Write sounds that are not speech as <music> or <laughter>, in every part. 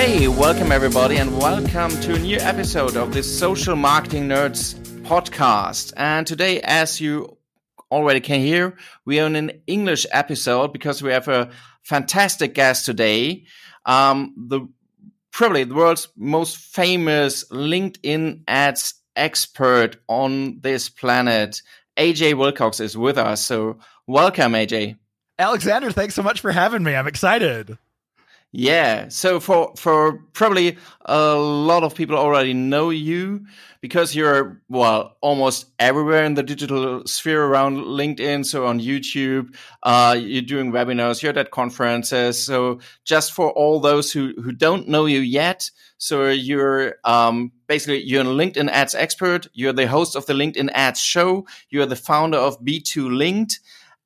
Okay, welcome everybody, and welcome to a new episode of this Social Marketing Nerds podcast. And today, as you already can hear, we are in an English episode because we have a fantastic guest today. Um, the probably the world's most famous LinkedIn ads expert on this planet, AJ Wilcox, is with us. So, welcome, AJ. Alexander, thanks so much for having me. I'm excited. Yeah. So for for probably a lot of people already know you because you're well almost everywhere in the digital sphere around LinkedIn. So on YouTube, uh, you're doing webinars, you're at conferences. So just for all those who who don't know you yet, so you're um, basically you're a LinkedIn ads expert. You're the host of the LinkedIn ads show. You're the founder of B2Linked,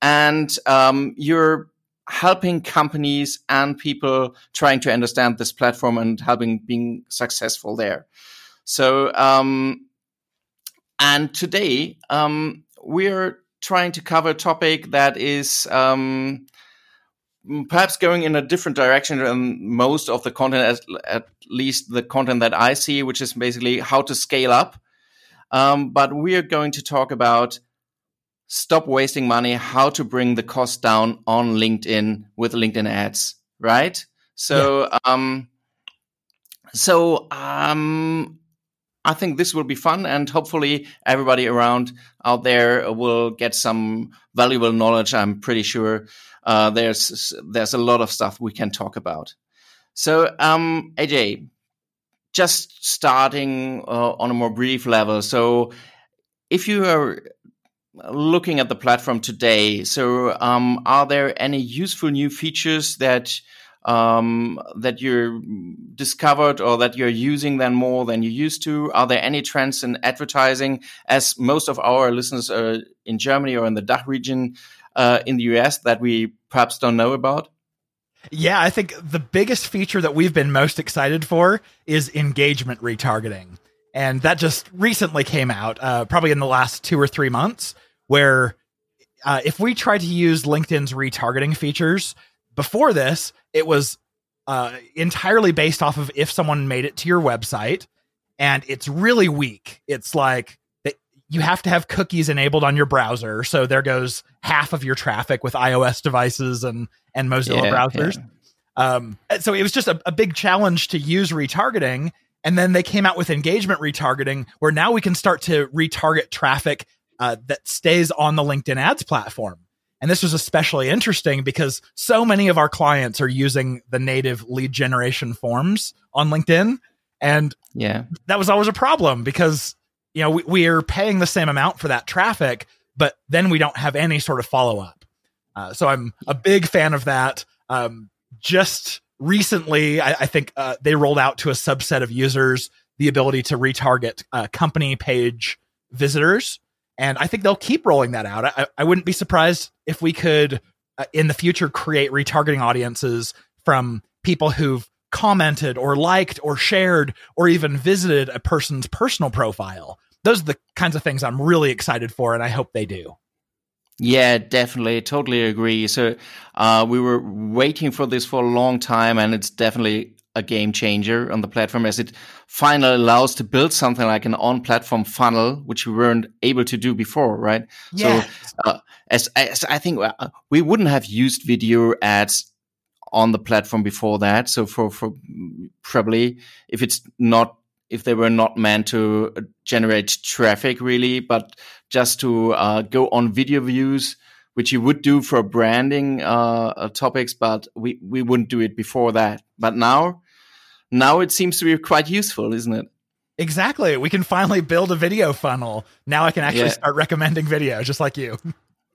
and um, you're helping companies and people trying to understand this platform and helping being successful there. So, um, and today um, we're trying to cover a topic that is um, perhaps going in a different direction than most of the content, at, at, least the content that I see, which is basically how to scale up. Um, but we are going to talk about stop wasting money, how to bring the cost down on LinkedIn with LinkedIn ads, right? So, yeah. um, so um, I think this will be fun, and hopefully everybody around out there will get some valuable knowledge. I'm pretty sure uh, there's there's a lot of stuff we can talk about. So, um, AJ, just starting uh, on a more brief level. So, if you are looking at the platform today, so um, are there any useful new features that um, that you discovered or that you're using then more than you used to? Are there any trends in advertising? As most of our listeners are in Germany or in the DACH region uh, in the US that we perhaps don't know about? Yeah, I think the biggest feature that we've been most excited for is engagement retargeting. And that just recently came out, uh, probably in the last two or three months where uh, if we tried to use LinkedIn's retargeting features before this, it was uh, entirely based off of if someone made it to your website, and it's really weak. It's like you have to have cookies enabled on your browser, so there goes half of your traffic with iOS devices and and Mozilla yeah, browsers. Yeah. Um, so it was just a, a big challenge to use retargeting. And then they came out with engagement retargeting, where now we can start to retarget traffic uh, that stays on the LinkedIn ads platform. And this was especially interesting because so many of our clients are using the native lead generation forms on LinkedIn. And yeah, that was always a problem because, you know, we, we are paying the same amount for that traffic, but then we don't have any sort of follow up. Uh, so I'm a big fan of that. Um, just recently, I, I think uh, they rolled out to a subset of users the ability to retarget uh, company page visitors and I think they'll keep rolling that out. I, I wouldn't be surprised if we could, uh, in the future, create retargeting audiences from people who've commented or liked or shared or even visited a person's personal profile. Those are the kinds of things I'm really excited for, and I hope they do. Yeah, definitely. Totally agree. So, uh, we were waiting for this for a long time, and it's definitely a game changer on the platform as it finally allows to build something like an on-platform funnel, which we weren't able to do before, right? Yeah. So, uh, as, as I think uh, we wouldn't have used video ads on the platform before that. So for for probably if it's not if they were not meant to generate traffic really, but just to uh, go on video views which you would do for branding uh, uh, topics, but we, we wouldn't do it before that. But now now it seems to be quite useful, isn't it? Exactly. We can finally build a video funnel. Now I can actually yeah. start recommending video just like you. <laughs>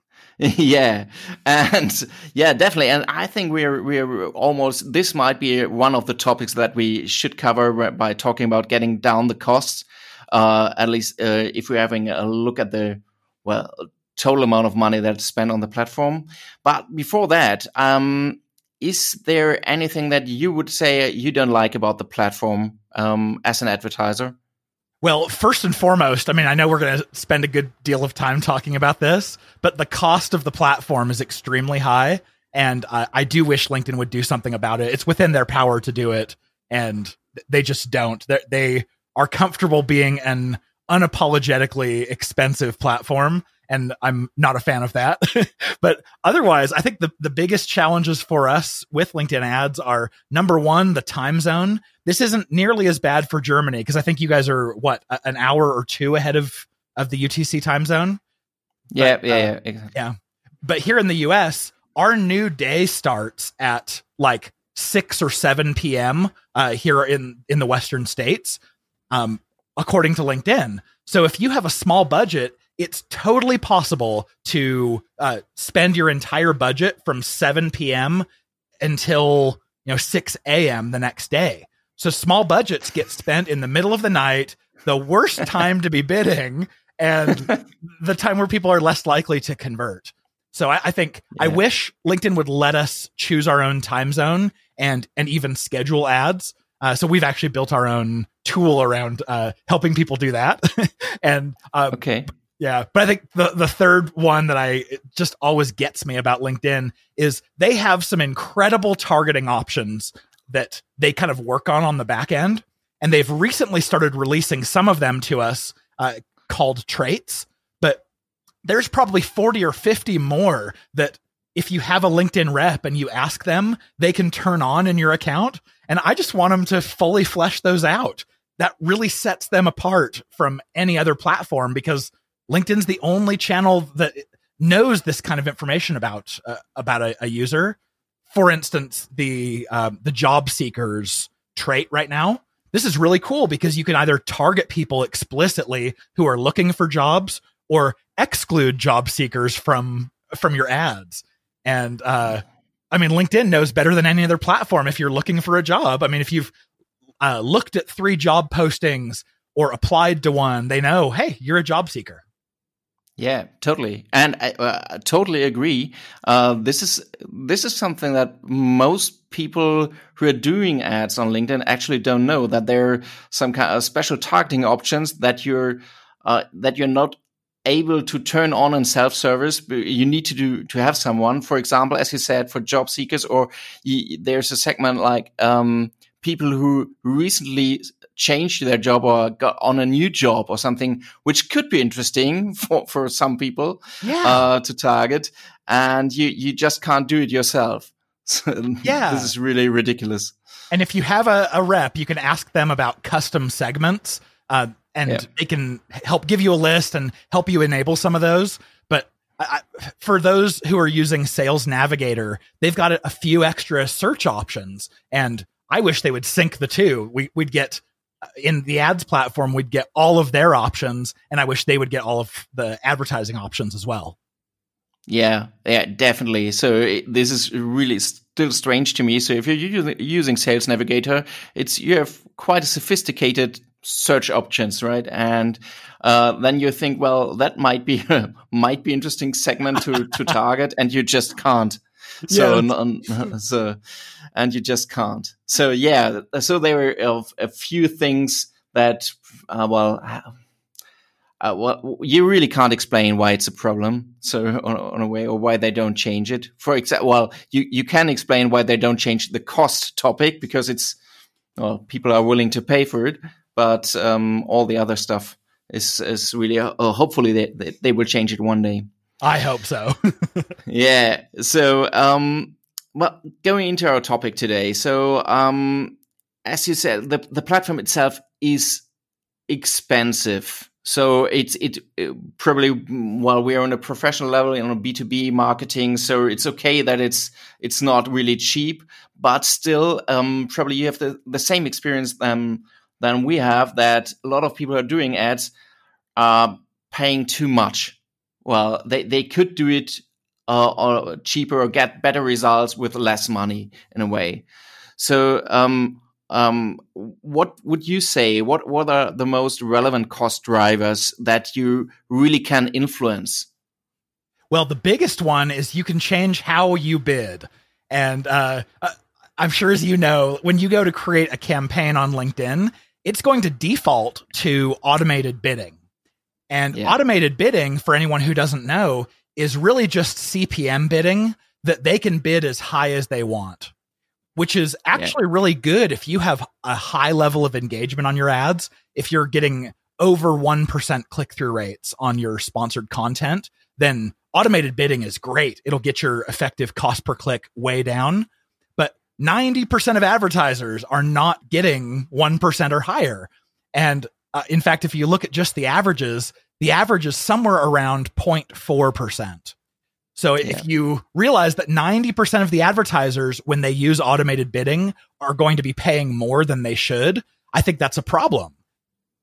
<laughs> yeah and yeah definitely and i think we're we're almost this might be one of the topics that we should cover by talking about getting down the costs uh, at least uh, if we're having a look at the well total amount of money that's spent on the platform but before that um, is there anything that you would say you don't like about the platform um, as an advertiser? Well, first and foremost, I mean, I know we're going to spend a good deal of time talking about this, but the cost of the platform is extremely high. And uh, I do wish LinkedIn would do something about it. It's within their power to do it. and they just don't. They're, they are comfortable being an unapologetically expensive platform and I'm not a fan of that. <laughs> but otherwise, I think the, the biggest challenges for us with LinkedIn ads are number one, the time zone. This isn't nearly as bad for Germany because I think you guys are what an hour or two ahead of of the UTC time zone. Yeah, but, yeah, uh, yeah, exactly. yeah. But here in the US, our new day starts at like six or seven p.m. Uh, here in in the Western states, um, according to LinkedIn. So if you have a small budget, it's totally possible to uh, spend your entire budget from 7 p.m. until you know 6 a.m. the next day. So small budgets get spent in the middle of the night, the worst <laughs> time to be bidding, and the time where people are less likely to convert. So I, I think yeah. I wish LinkedIn would let us choose our own time zone and and even schedule ads. Uh, so we've actually built our own tool around uh, helping people do that. <laughs> and uh, okay, yeah, but I think the the third one that I just always gets me about LinkedIn is they have some incredible targeting options that they kind of work on on the back end, and they've recently started releasing some of them to us uh, called traits. But there's probably forty or fifty more that if you have a LinkedIn rep and you ask them, they can turn on in your account. And I just want them to fully flesh those out. That really sets them apart from any other platform because LinkedIn's the only channel that knows this kind of information about uh, about a, a, user. For instance, the um, the job seekers trait right now. This is really cool because you can either target people explicitly who are looking for jobs or exclude job seekers from from your ads. And uh, I mean, LinkedIn knows better than any other platform if you're looking for a job. I mean, if you've uh, looked at three job postings or applied to one, they know, hey, you're a job seeker. Yeah, totally, and I uh, totally agree. Uh, this is this is something that most people who are doing ads on LinkedIn actually don't know that there are some kind of special targeting options that you're uh, that you're not able to turn on in self-service. You need to do to have someone, for example, as you said, for job seekers, or there's a segment like um, people who recently changed their job or got on a new job or something, which could be interesting <laughs> for, for some people yeah. uh, to target. And you, you just can't do it yourself. <laughs> So yeah. this is really ridiculous. And if you have a, a rep, you can ask them about custom segments, uh, and yeah. they can help give you a list and help you enable some of those. But I, for those who are using Sales Navigator, they've got a, a few extra search options, and I wish they would sync the two. We, would get uh, in the ads platform, we'd get all of their options, and I wish they would get all of the advertising options as well. Yeah, yeah, definitely. So it, this is really still strange to me. So if you're using Sales Navigator, it's you have quite a sophisticated search options, right? And uh, then you think, well, that might be <laughs> might be interesting segment to to <laughs> target, and you just can't. So, yeah. <laughs> so, and you just can't. So, yeah. So there were a few things that, uh, well, uh, well, you really can't explain why it's a problem. So, on, on, a way, or why they don't change it. For example, well, you you can explain why they don't change the cost topic because it's well, people are willing to pay for it, but um, all the other stuff is is really uh, hopefully they, they they will change it one day. I hope so. <laughs> yeah. So, um, well, going into our topic today. So, um, as you said, the the platform itself is expensive. So it's it, it probably while we're on a professional level on B two B marketing, so it's okay that it's it's not really cheap, but still, um, probably you have the the same experience um, than we have that a lot of people are doing ads are paying too much well, they, they could do it uh, or cheaper or get better results with less money in a way. So, um, um, what would you say? What what are the most relevant cost drivers that you really can influence? Well, the biggest one is you can change how you bid, and uh, uh I'm sure as you know, when you go to create a campaign on LinkedIn, it's going to default to automated bidding. And yeah. automated bidding, for anyone who doesn't know, is really just CPM bidding that they can bid as high as they want. which is actually yeah. really good if you have a high level of engagement on your ads. If you're getting over 1% click through rates on your sponsored content, then automated bidding is great. It'll get your effective cost per click way down. But 90% of advertisers are not getting 1% or higher. And uh, in fact, if you look at just the averages, the average is somewhere around 0.4%. So yeah. if you realize that 90% of the advertisers, when they use automated bidding, are going to be paying more than they should, I think that's a problem.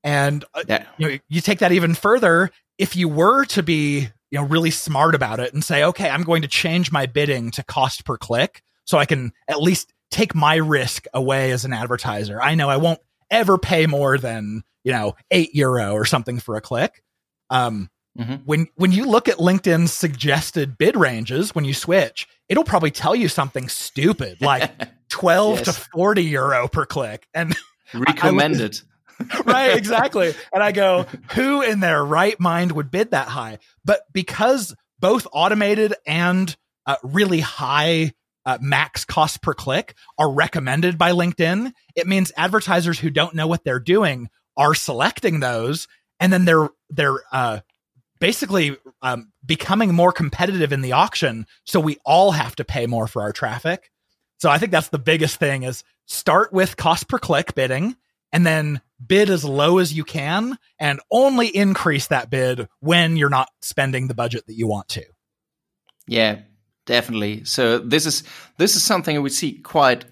And uh, yeah. you know, you take that even further. If you were to be, you know, really smart about it and say, okay, I'm going to change my bidding to cost per click so I can at least take my risk away as an advertiser. I know I won't ever pay more than, you know, eight euro or something for a click. Um, Mm-hmm. When when you look at LinkedIn's suggested bid ranges when you switch, it'll probably tell you something stupid like <laughs> 12 yes. to 40 euro per click and <laughs> recommended. <laughs> right, exactly. And I go, who in their right mind would bid that high? But because both automated and uh, really high uh, max cost per click are recommended by LinkedIn, it means advertisers who don't know what they're doing are selecting those and then they're they're uh, basically um, becoming more competitive in the auction. So we all have to pay more for our traffic. So I think that's the biggest thing is start with cost per click bidding and then bid as low as you can and only increase that bid when you're not spending the budget that you want to. Yeah, definitely. So this is this is something we see quite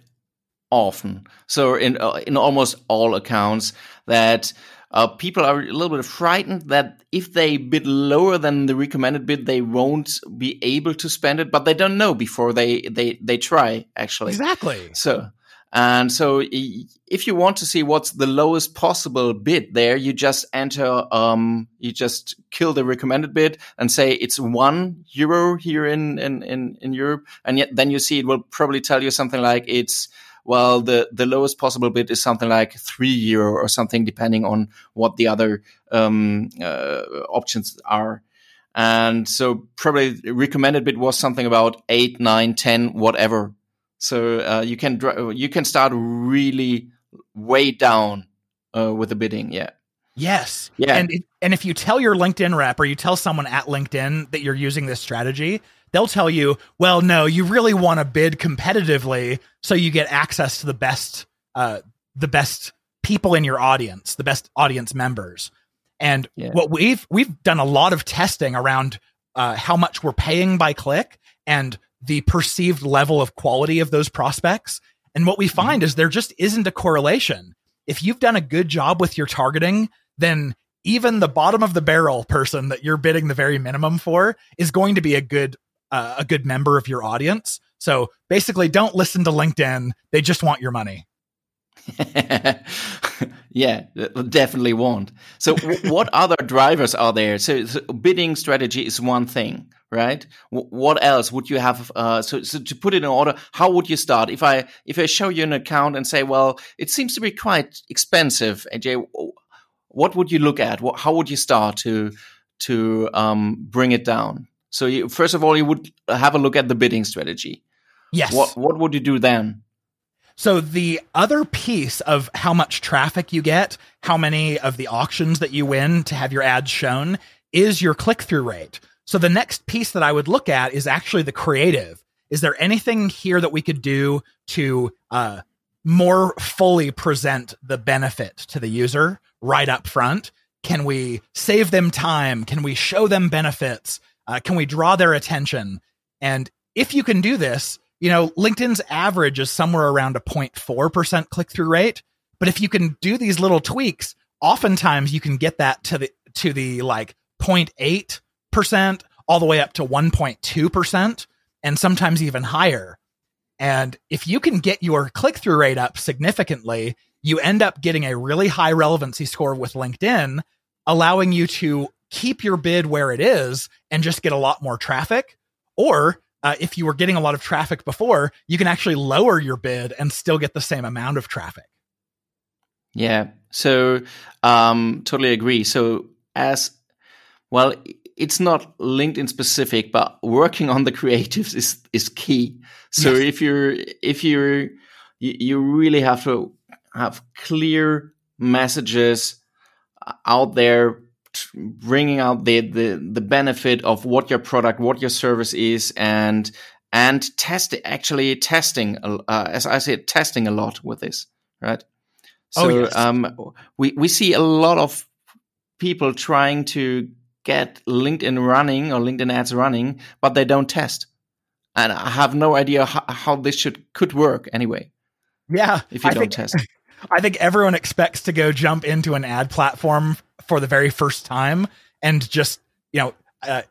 often. So in uh, in almost all accounts that uh, people are a little bit frightened that if they bid lower than the recommended bid, they won't be able to spend it, but they don't know before they they they try actually. Exactly. So and so if you want to see what's the lowest possible bid there, you just enter, um, you just kill the recommended bid and say it's one euro here in, in, in, in Europe. And yet then you see it will probably tell you something like it's well, the, the lowest possible bid is something like three euro or something, depending on what the other um, uh, options are. And so probably recommended bid was something about eight, nine, ten, whatever. So uh, you can you can start really way down uh, with the bidding. Yeah. Yes. Yeah. And and if you tell your LinkedIn rep or you tell someone at LinkedIn that you're using this strategy, they'll tell you, well, no, you really want to bid competitively so you get access to the best, uh, the best people in your audience, the best audience members. And yeah. what we've we've done a lot of testing around uh, how much we're paying by click and the perceived level of quality of those prospects. And what we mm-hmm. find is there just isn't a correlation. If you've done a good job with your targeting, then even the bottom of the barrel person that you're bidding the very minimum for is going to be a good uh, a good member of your audience. So basically, don't listen to LinkedIn. They just want your money. <laughs> yeah, definitely won't. So, what other drivers are there? So, so, bidding strategy is one thing, right? W what else would you have? Uh, so, so, to put it in order, how would you start? If I if I show you an account and say, well, it seems to be quite expensive, AJ, what would you look at? What, how would you start to to um, bring it down? So you, first of all, you would have a look at the bidding strategy. Yes. What what would you do then? So the other piece of how much traffic you get, how many of the auctions that you win to have your ads shown is your click through rate. So the next piece that I would look at is actually the creative. Is there anything here that we could do to uh, more fully present the benefit to the user right up front? Can we save them time? Can we show them benefits? Uh, can we draw their attention? And if you can do this, you know, LinkedIn's average is somewhere around a 0.4% click through rate. But if you can do these little tweaks, oftentimes you can get that to the, to the like 0.8% all the way up to 1.2% and sometimes even higher. And if you can get your click through rate up significantly, you end up getting a really high relevancy score with LinkedIn, allowing you to keep your bid where it is and just get a lot more traffic. Or uh, if you were getting a lot of traffic before, you can actually lower your bid and still get the same amount of traffic. Yeah. So, um, totally agree. So, as well, it's not LinkedIn specific, but working on the creatives is is key. So, yes. if you're if you're you, you really have to have clear messages out there bringing out the, the the benefit of what your product what your service is and and test actually testing uh, as i said testing a lot with this right oh, so oh, yes. um, we we see a lot of people trying to get linkedin running or linkedin ads running but they don't test and i have no idea how, how this should could work anyway yeah if you I don't think, test <laughs> I think everyone expects to go jump into an ad platform for the very first time and just, you know, uh,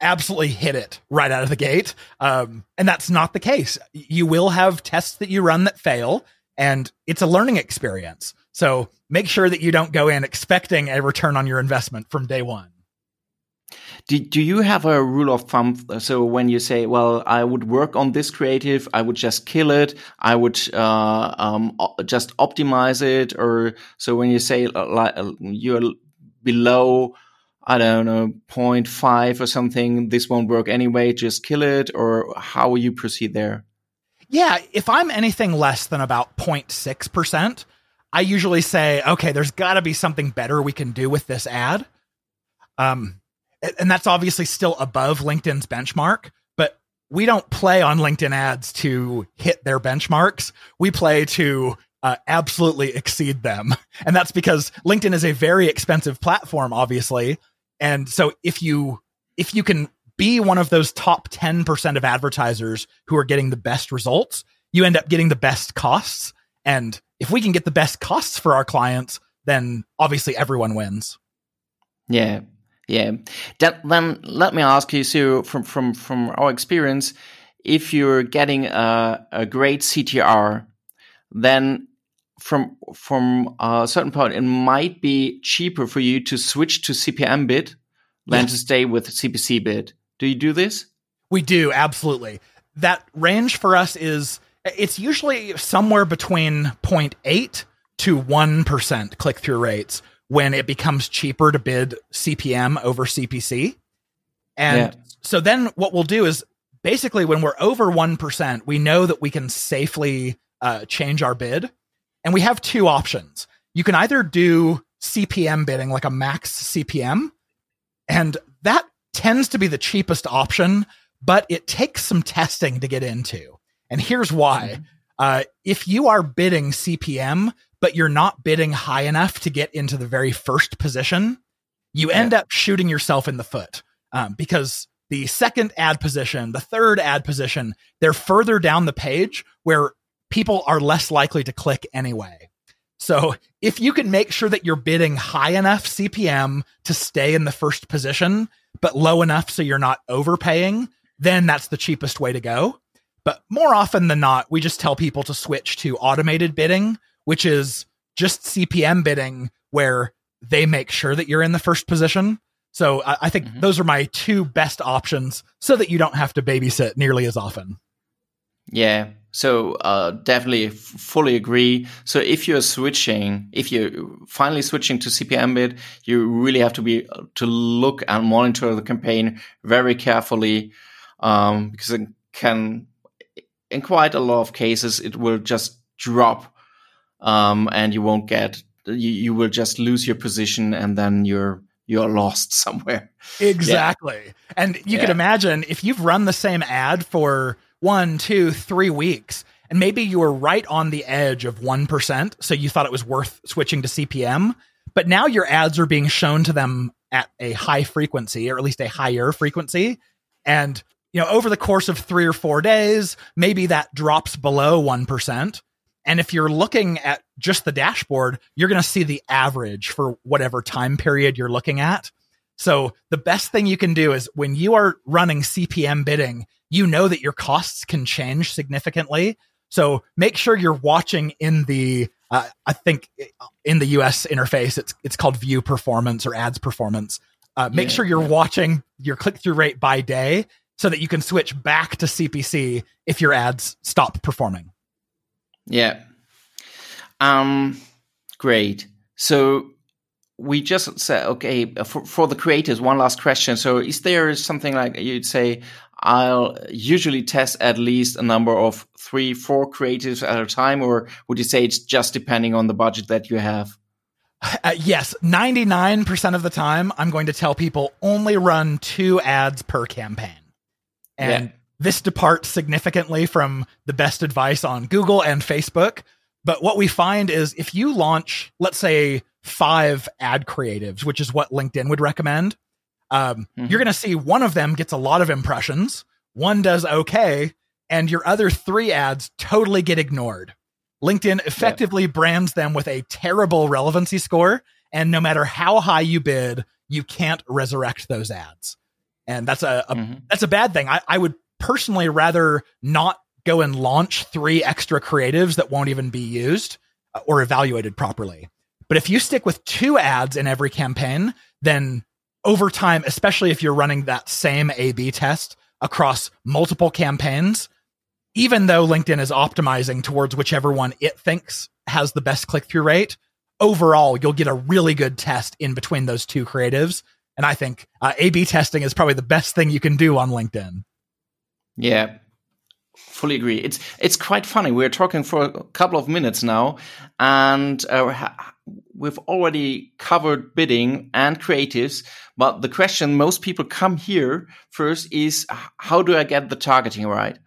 absolutely hit it right out of the gate. Um, and that's not the case. You will have tests that you run that fail, and it's a learning experience. So make sure that you don't go in expecting a return on your investment from day one. Do, do you have a rule of thumb? So when you say, well, I would work on this creative, I would just kill it. I would uh, um, just optimize it. Or so when you say uh, like, uh, you're below, I don't know, 0.5 or something, this won't work anyway, just kill it. Or how will you proceed there? Yeah, if I'm anything less than about 0.6%, I usually say, okay, there's got to be something better we can do with this ad. Um, and that's obviously still above LinkedIn's benchmark, but we don't play on LinkedIn ads to hit their benchmarks. We play to uh, absolutely exceed them. <laughs> And that's because LinkedIn is a very expensive platform, obviously. And so if you, if you can be one of those top 10% of advertisers who are getting the best results, you end up getting the best costs. And if we can get the best costs for our clients, then obviously everyone wins. Yeah, yeah. That, then let me ask you, so from from from our experience, if you're getting a, a great CTR, then from from a certain point, it might be cheaper for you to switch to CPM bid than yeah. to stay with CPC bid. Do you do this? We do absolutely. That range for us is it's usually somewhere between 0.8 to 1% click through rates when it becomes cheaper to bid CPM over CPC. And yeah. so then what we'll do is basically when we're over 1%, we know that we can safely uh, change our bid. And we have two options. You can either do CPM bidding, like a max CPM, and that tends to be the cheapest option, but it takes some testing to get into. And here's why. Mm-hmm. Uh, if you are bidding CPM, but you're not bidding high enough to get into the very first position, you end yeah. up shooting yourself in the foot um, because the second ad position, the third ad position, they're further down the page where people are less likely to click anyway. So if you can make sure that you're bidding high enough CPM to stay in the first position, but low enough so you're not overpaying, then that's the cheapest way to go. But more often than not, we just tell people to switch to automated bidding, which is just CPM bidding where they make sure that you're in the first position. So I, I think mm-hmm. those are my two best options so that you don't have to babysit nearly as often. Yeah. So uh, definitely f- fully agree. So if you're switching, if you're finally switching to CPM bid, you really have to be to look and monitor the campaign very carefully um, because it can, in quite a lot of cases, it will just drop um, and you won't get you, you will just lose your position and then you're you're lost <laughs> somewhere. Exactly. Yeah. And you yeah. can imagine if you've run the same ad for one, two, three weeks, and maybe you were right on the edge of 1%, so you thought it was worth switching to CPM, but now your ads are being shown to them at a high frequency, or at least a higher frequency. And, you know, over the course of three or four days, maybe that drops below 1%. And if you're looking at just the dashboard, you're going to see the average for whatever time period you're looking at. So the best thing you can do is when you are running CPM bidding, you know that your costs can change significantly. So make sure you're watching in the uh, I think in the US interface it's it's called view performance or ads performance. Uh, make yeah, sure you're yeah. watching your click through rate by day so that you can switch back to CPC if your ads stop performing. Yeah. Um, great. So we just said, okay, for, for the creators, one last question. So is there something like you'd say, I'll usually test at least a number of three, four creatives at a time, or would you say it's just depending on the budget that you have? Uh, yes, 99% of the time, I'm going to tell people only run two ads per campaign. And yeah. This departs significantly from the best advice on Google and Facebook. But what we find is if you launch, let's say, five ad creatives, which is what LinkedIn would recommend, um, mm-hmm. you're going to see one of them gets a lot of impressions, one does okay, and your other three ads totally get ignored. LinkedIn effectively yeah. brands them with a terrible relevancy score. And no matter how high you bid, you can't resurrect those ads. And that's a, a mm-hmm. that's a bad thing. I, I would personally rather not go and launch three extra creatives that won't even be used uh, or evaluated properly. But if you stick with two ads in every campaign, then over time, especially if you're running that same A B test across multiple campaigns, even though LinkedIn is optimizing towards whichever one it thinks has the best click through rate, overall, you'll get a really good test in between those two creatives. And I think uh, A B testing is probably the best thing you can do on LinkedIn. Yeah, fully agree. It's it's quite funny. We're talking for a couple of minutes now, and uh, we've already covered bidding and creatives. But the question most people come here first is, how do I get the targeting right?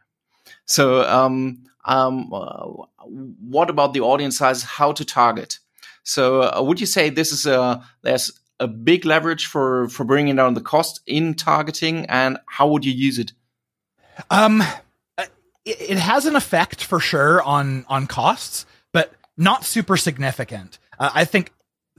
So, um, um, uh, what about the audience size? How to target? So, uh, would you say this is a there's a big leverage for for bringing down the cost in targeting, and how would you use it? Um, uh, it, it has an effect for sure on on costs, but not super significant. Uh, I think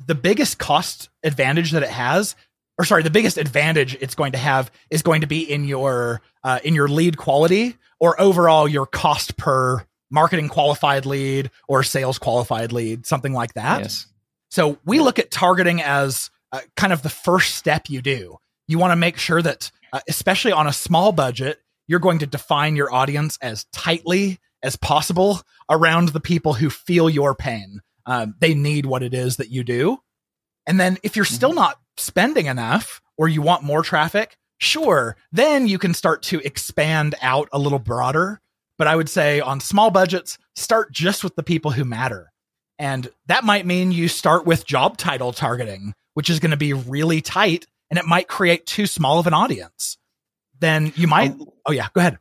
the biggest cost advantage that it has or sorry, the biggest advantage it's going to have is going to be in your uh, in your lead quality or overall your cost per marketing qualified lead or sales qualified lead, something like that. Yes. So we look at targeting as uh, kind of the first step you do. You want to make sure that, uh, especially on a small budget, you're going to define your audience as tightly as possible around the people who feel your pain. Um, they need what it is that you do. And then if you're still mm-hmm. not spending enough or you want more traffic, sure, then you can start to expand out a little broader. But I would say on small budgets, start just with the people who matter. And that might mean you start with job title targeting, which is going to be really tight and it might create too small of an audience. Then you might, um, oh, yeah, go ahead.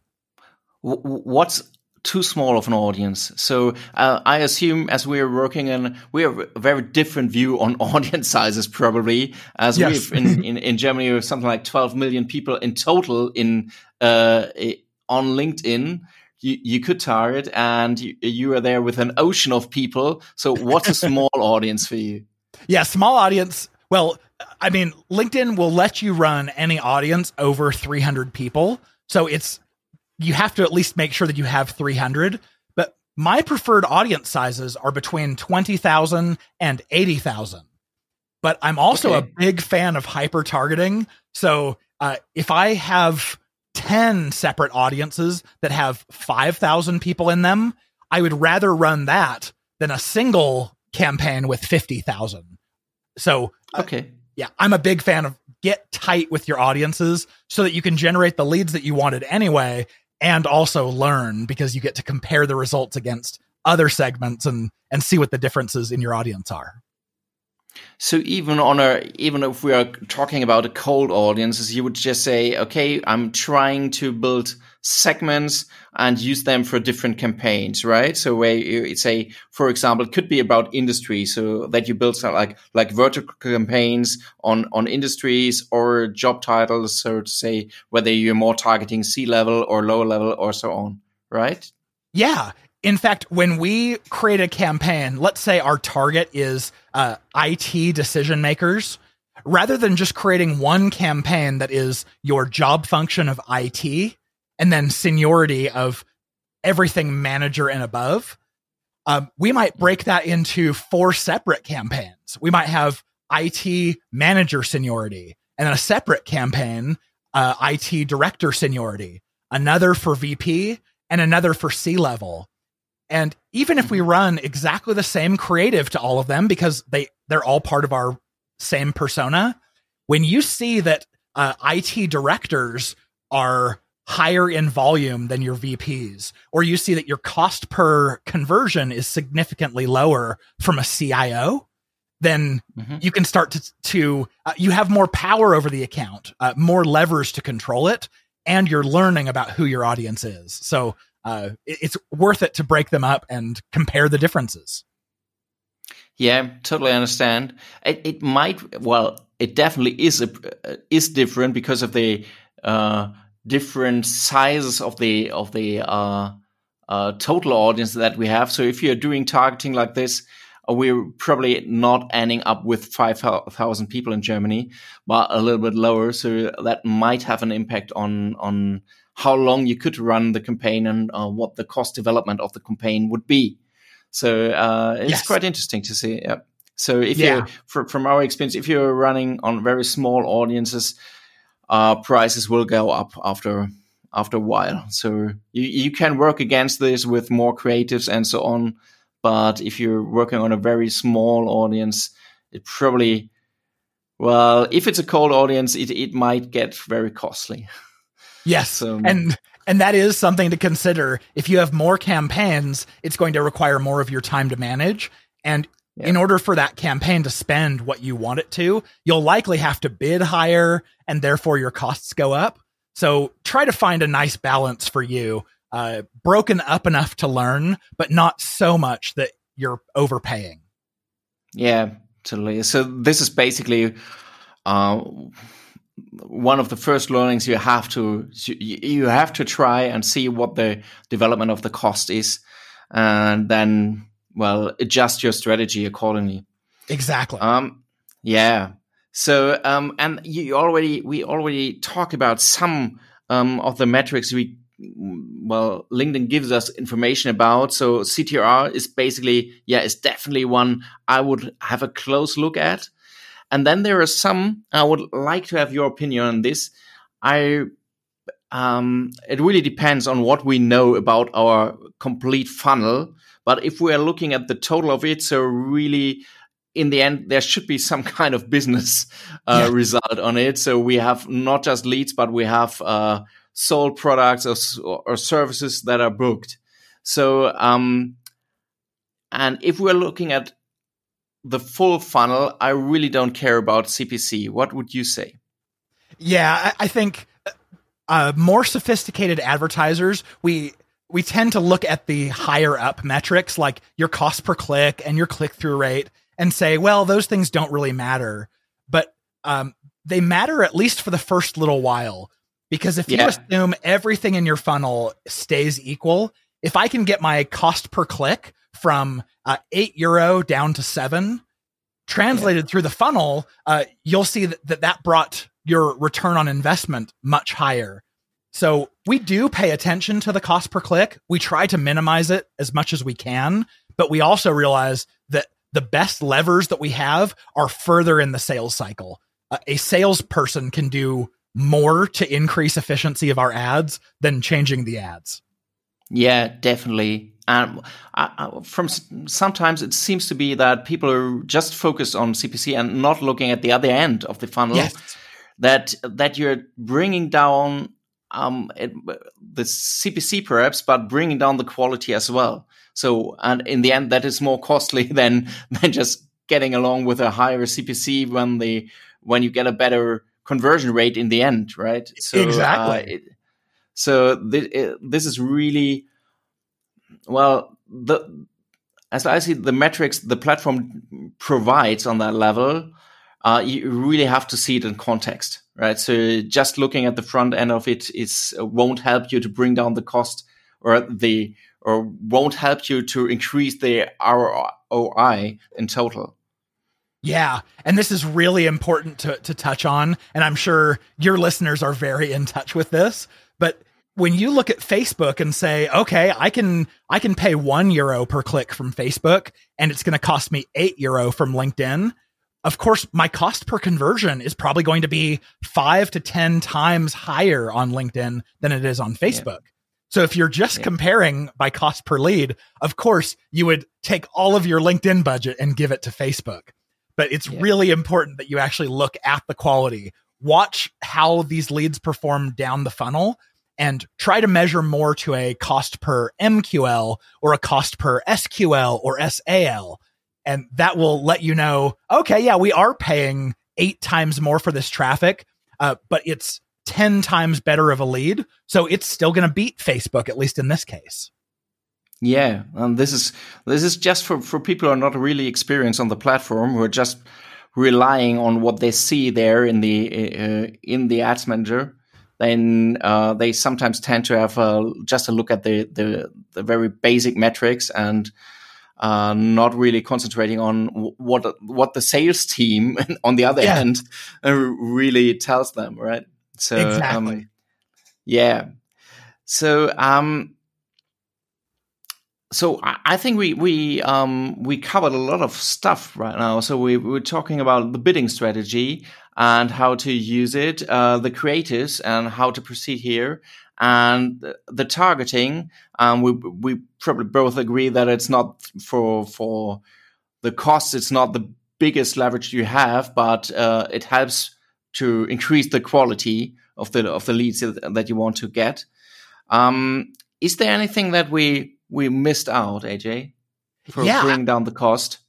What's too small of an audience. So uh, I assume as we're working in, we have a very different view on <laughs> audience sizes probably as yes. we've in, in, in Germany, we have something like 12 million people in total in, uh, on LinkedIn. You, you could target and you, you are there with an ocean of people. So what's a <laughs> small audience for you? Yeah, small audience. Well, I mean, LinkedIn will let you run any audience over 300 people. So it's you have to at least make sure that you have 300. But my preferred audience sizes are between 20,000 and 80,000. But I'm also okay. a big fan of hyper targeting. So uh, if I have 10 separate audiences that have 5,000 people in them, I would rather run that than a single campaign with 50,000. So, uh, okay. Yeah, I'm a big fan of get tight with your audiences so that you can generate the leads that you wanted anyway and also learn because you get to compare the results against other segments and and see what the differences in your audience are. So even on a even if we are talking about a cold audiences, you would just say, okay, I'm trying to build segments and use them for different campaigns, right? So where you say, for example, it could be about industry, so that you build some like like vertical campaigns on on industries or job titles, so to say, whether you're more targeting C level or lower level or so on, right? Yeah, in fact, when we create a campaign, let's say our target is uh, IT decision makers, rather than just creating one campaign that is your job function of IT and then seniority of everything manager and above, um, we might break that into four separate campaigns. We might have IT manager seniority and then a separate campaign, uh, IT director seniority, another for VP, and another for C level and even if we run exactly the same creative to all of them because they they're all part of our same persona, when you see that uh, IT directors are higher in volume than your VPs, or you see that your cost per conversion is significantly lower from a CIO, then mm-hmm. you can start to, to uh, you have more power over the account, uh, more levers to control it, and you're learning about who your audience is. So uh, it, it's worth it to break them up and compare the differences. Yeah, totally understand. It, it might, well, it definitely is a, is different because of the uh, different sizes of the of the uh, uh, total audience that we have. So if you're doing targeting like this, uh, we're probably not ending up with 5,000 people in Germany, but a little bit lower. So that might have an impact on, on how long you could run the campaign and uh, what the cost development of the campaign would be. So uh, it's yes. quite interesting to see. Yeah. So if yeah. you, from our experience, if you're running on very small audiences, uh, prices will go up after after a while. So you, you can work against this with more creatives and so on. But if you're working on a very small audience, it probably, well, if it's a cold audience, it, it might get very costly. <laughs> Yes. So, and and that is something to consider. If you have more campaigns, it's going to require more of your time to manage. And in order for that campaign to spend what you want it to, you'll likely have to bid higher and therefore your costs go up. So try to find a nice balance for you, uh, broken up enough to learn, but not so much that you're overpaying. Yeah, totally. So this is basically uh, one of the first learnings you have to you have to try and see what the development of the cost is, and then well adjust your strategy accordingly. Exactly. Um, yeah. So, um, and you already, we already talked about some, um, of the metrics we, well, LinkedIn gives us information about. So CTR is basically, yeah, is definitely one I would have a close look at. And then there are some, I would like to have your opinion on this. I, um, it really depends on what we know about our complete funnel. But if we are looking at the total of it, so really, in the end, there should be some <laughs> kind of business uh, yeah. result on it. So we have not just leads, but we have uh, sold products or, or, services that are booked. So, um, and if we're looking at the full funnel, I really don't care about CPC. What would you say? Yeah, I, I think uh, more sophisticated advertisers, we we tend to look at the higher up metrics like your cost per click and your click through rate and say, well, those things don't really matter. But um, they matter at least for the first little while. Because if yeah. you assume everything in your funnel stays equal, if I can get my cost per click from uh, eight euro down to seven, translated yeah. through the funnel, uh, you'll see that, that that brought your return on investment much higher. So we do pay attention to the cost per click. We try to minimize it as much as we can, but we also realize that the best levers that we have are further in the sales cycle. Uh, a salesperson can do more to increase efficiency of our ads than changing the ads. Yeah, definitely. And uh, from sometimes it seems to be that people are just focused on CPC and not looking at the other end of the funnel. Yes. That that you're bringing down um, it, the CPC perhaps, but bringing down the quality as well. So, and in the end, that is more <laughs> costly than than just getting along with a higher CPC when the when you get a better conversion rate in the end, right? So, exactly. Uh, it, so th- it, this is really well the as I see the metrics the platform provides on that level. Uh, you really have to see it in context, right? So just looking at the front end of it is won't help you to bring down the cost or the or won't help you to increase the ROI in total. Yeah, and this is really important to to touch on, and I'm sure your listeners are very in touch with this. But when you look at Facebook and say, "Okay, I can I can pay one euro per click from Facebook, and it's going to cost me eight euro from LinkedIn," of course, my cost per conversion is probably going to be five to ten times higher on LinkedIn than it is on Facebook. Yeah. So if you're just yeah. comparing by cost per lead, of course, you would take all of your LinkedIn budget and give it to Facebook. But it's yeah. really important that you actually look at the quality, watch how these leads perform down the funnel, and try to measure more to a cost per MQL or a cost per SQL or SAL. And that will let you know, okay, yeah, we are paying eight times more for this traffic, uh, but it's 10 times better of a lead. So it's still going to beat Facebook, at least in this case. Yeah, and this is this is just for for people who are not really experienced on the platform who are just relying on what they see there in the uh, in the ads manager. Then uh, they sometimes tend to have just a look at the, the, the very basic metrics and uh, not really concentrating on what what the sales team <laughs> on the other yeah. end uh, really tells them, right? So exactly. Um, yeah. So um, so I think we we um, we covered a lot of stuff right now. So we, we're talking about the bidding strategy and how to use it, uh, the creatives and how to proceed here, and the targeting. Um, we we probably both agree that it's not for for the cost. It's not the biggest leverage you have, but uh, it helps to increase the quality of the of the leads that you want to get. Um, is there anything that we we missed out, AJ, for yeah. bringing down the cost.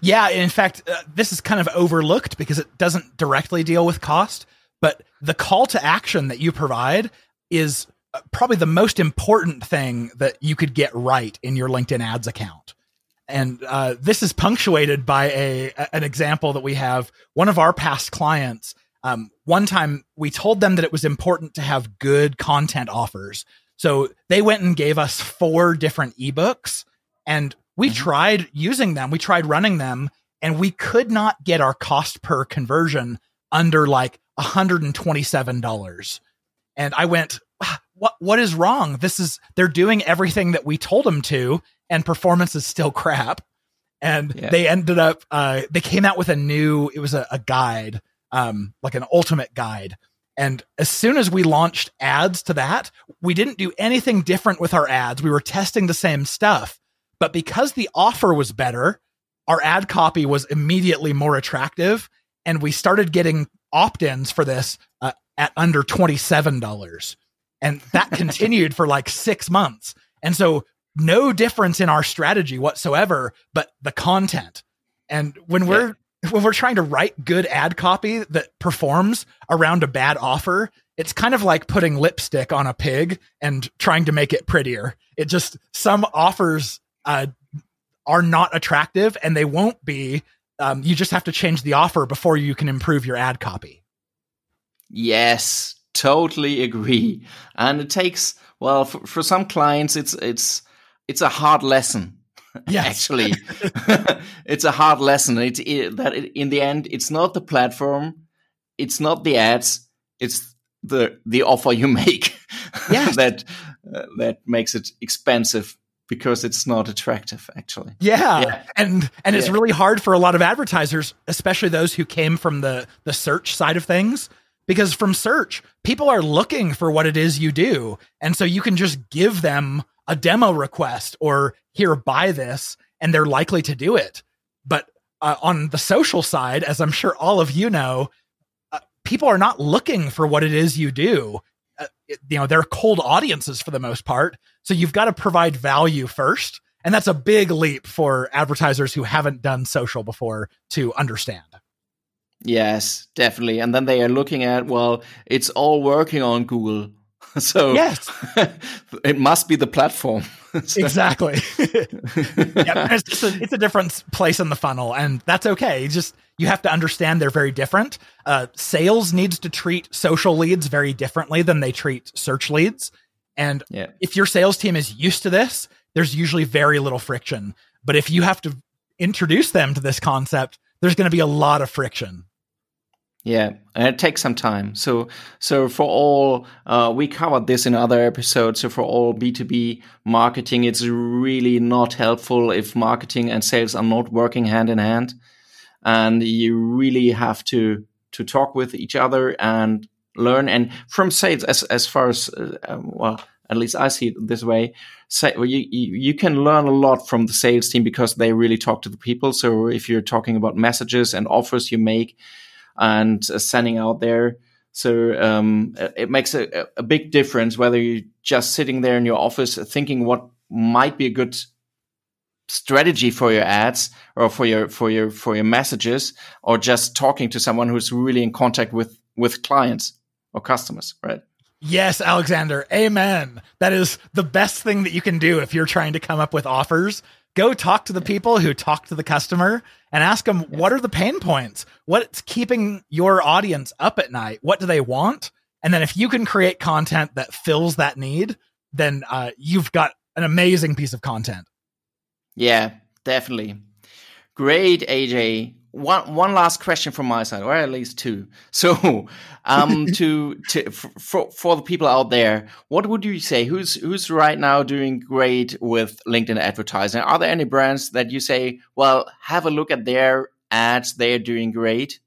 Yeah, in fact, uh, this is kind of overlooked because it doesn't directly deal with cost, but the call to action that you provide is uh, probably the most important thing that you could get right in your LinkedIn ads account. And uh, this is punctuated by a an example that we have. One of our past clients, um, one time we told them that it was important to have good content offers. So they went and gave us four different ebooks and we mm-hmm. tried using them. We tried running them and we could not get our cost per conversion under like $127. And I went, ah, what, what is wrong? This is, they're doing everything that we told them to and performance is still crap. And yeah. they ended up, uh, they came out with a new, it was a, a guide, um, like an ultimate guide and as soon as we launched ads to that, we didn't do anything different with our ads. We were testing the same stuff. But because the offer was better, our ad copy was immediately more attractive. And we started getting opt ins for this uh, at under $27. And that <laughs> continued for like six months. And so, no difference in our strategy whatsoever, but the content. And when we're when we're trying to write good ad copy that performs around a bad offer, it's kind of like putting lipstick on a pig and trying to make it prettier. It just some offers uh, are not attractive and they won't be. Um, you just have to change the offer before you can improve your ad copy. Yes, totally agree. And it takes well for, for some clients, it's it's it's a hard lesson Yes. <laughs> Actually, <laughs> it's a hard lesson. It's it, that it, in the end, it's not the platform, it's not the ads, it's the the offer you <laughs> make yes. that uh, that makes it expensive because it's not attractive actually yeah, yeah. and and yeah. it's really hard for a lot of advertisers especially those who came from the the search side of things because from search people are looking for what it is you do and so you can just give them a demo request or here, buy this, and they're likely to do it. But uh, on the social side, as I'm sure all of you know, uh, people are not looking for what it is you do. Uh, you know, they're cold audiences for the most part. So you've got to provide value first. And that's a big leap for advertisers who haven't done social before to understand. Yes, definitely. And then they are looking at, well, it's all working on Google. <laughs> so yes, <laughs> it must be the platform. <laughs> so. Exactly. yeah, it's just a, it's a different place in the funnel, and that's okay. You just you have to understand they're very different. Uh, sales needs to treat social leads very differently than they treat search leads. And yeah. if your sales team is used to this, there's usually very little friction. But if you have to introduce them to this concept, there's going to be a lot of friction. Yeah, and it takes some time. So, so for all uh, we covered this in other episodes. So for all B two B marketing, it's really not helpful if marketing and sales are not working hand in hand, and you really have to to talk with each other and learn. And from sales, as as far as uh, um, well, at least I see it this way. Say, well, you, you can learn a lot from the sales team because they really talk to the people. So if you're talking about messages and offers you make and sending out there. So um, it makes a, a big difference whether you're just sitting there in your office thinking what might be a good strategy for your ads or for your for your for your messages or just talking to someone who's really in contact with with clients or customers right? Yes alexander. Amen. That is the best thing that you can do if you're trying to come up with offers go talk to the people who talk to the customer and ask them yeah. what are the pain points what's keeping your audience up at night what do they want and then if you can create content that fills that need then uh, you've got an amazing piece of content yeah, definitely. Great, AJ. One one last question from my side, or at least two. <laughs> So, um, to to for for the people out there, what would you say? Who's who's right now doing great with LinkedIn advertising? Are there any brands that you say, well, have a look at their ads; they're doing great?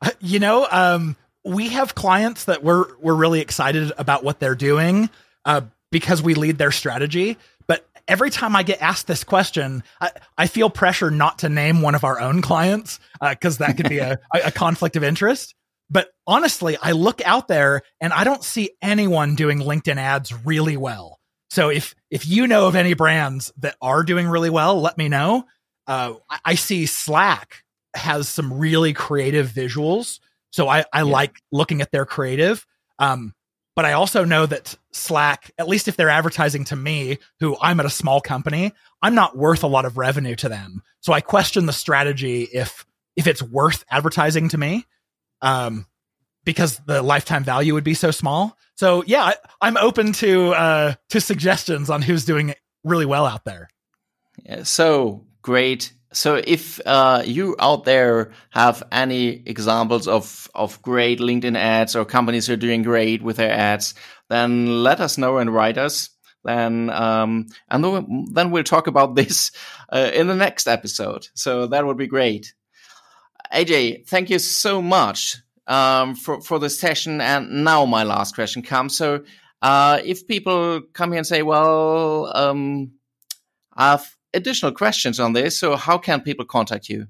Uh, you know, um, we have clients that we're we're really excited about what they're doing uh, because we lead their strategy every time I get asked this question, I, I feel pressure not to name one of our own clients because uh, that could be <laughs> a, a conflict of interest. But honestly, I look out there and I don't see anyone doing LinkedIn ads really well. So if if you know of any brands that are doing really well, let me know. Uh, I, I, see Slack has some really creative visuals, so I, I yeah. like looking at their creative. Um, but I also know that Slack, at least if they're advertising to me, who I'm at a small company, I'm not worth a lot of revenue to them. So I question the strategy if if it's worth advertising to me, um, because the lifetime value would be so small. So yeah, I, am open to uh, to suggestions on who's doing really well out there. Yeah, so great so if uh, you out there have any examples of of great LinkedIn ads or companies who are doing great with their ads, then let us know and write us. Then um, and then we'll talk about <laughs> this uh, in the next episode. So that would be great. AJ, thank you so much um, for for this session. And now my last question comes. So uh, if people come here and say, "Well," um, I've additional questions on this. So, how can people contact you?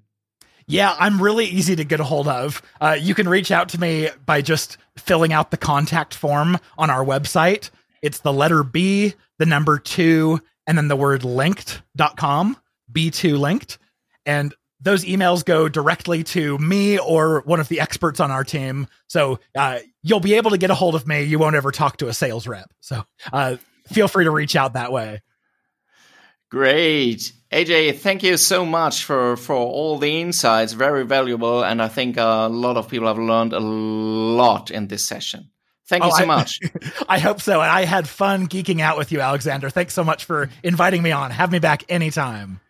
Yeah, I'm really easy to get a hold of. Uh, you can reach out to me by just filling out the contact form on our website. It's the letter B, the number two, and then the word linked.com, B2Linked. And those emails go directly to me or one of the experts on our team. So uh, you'll be able to get a hold of me. You won't ever talk to a sales rep. So uh, feel free to reach out that way. Great. AJ, thank you so much for, for all the insights. Very valuable. And I think uh, a lot of people have learned a lot in this session. Thank you oh, so I, <laughs> much. I hope so. And I had fun geeking out with you, Alexander. Thanks so much for inviting me on. Have me back anytime.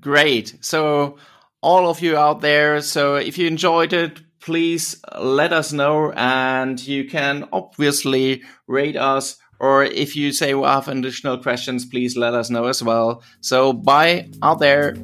Great. So, all of you out there, so if you enjoyed it, please let us know. And you can obviously rate us or if you say, well, have additional questions, please let us know as well. So, bye out there.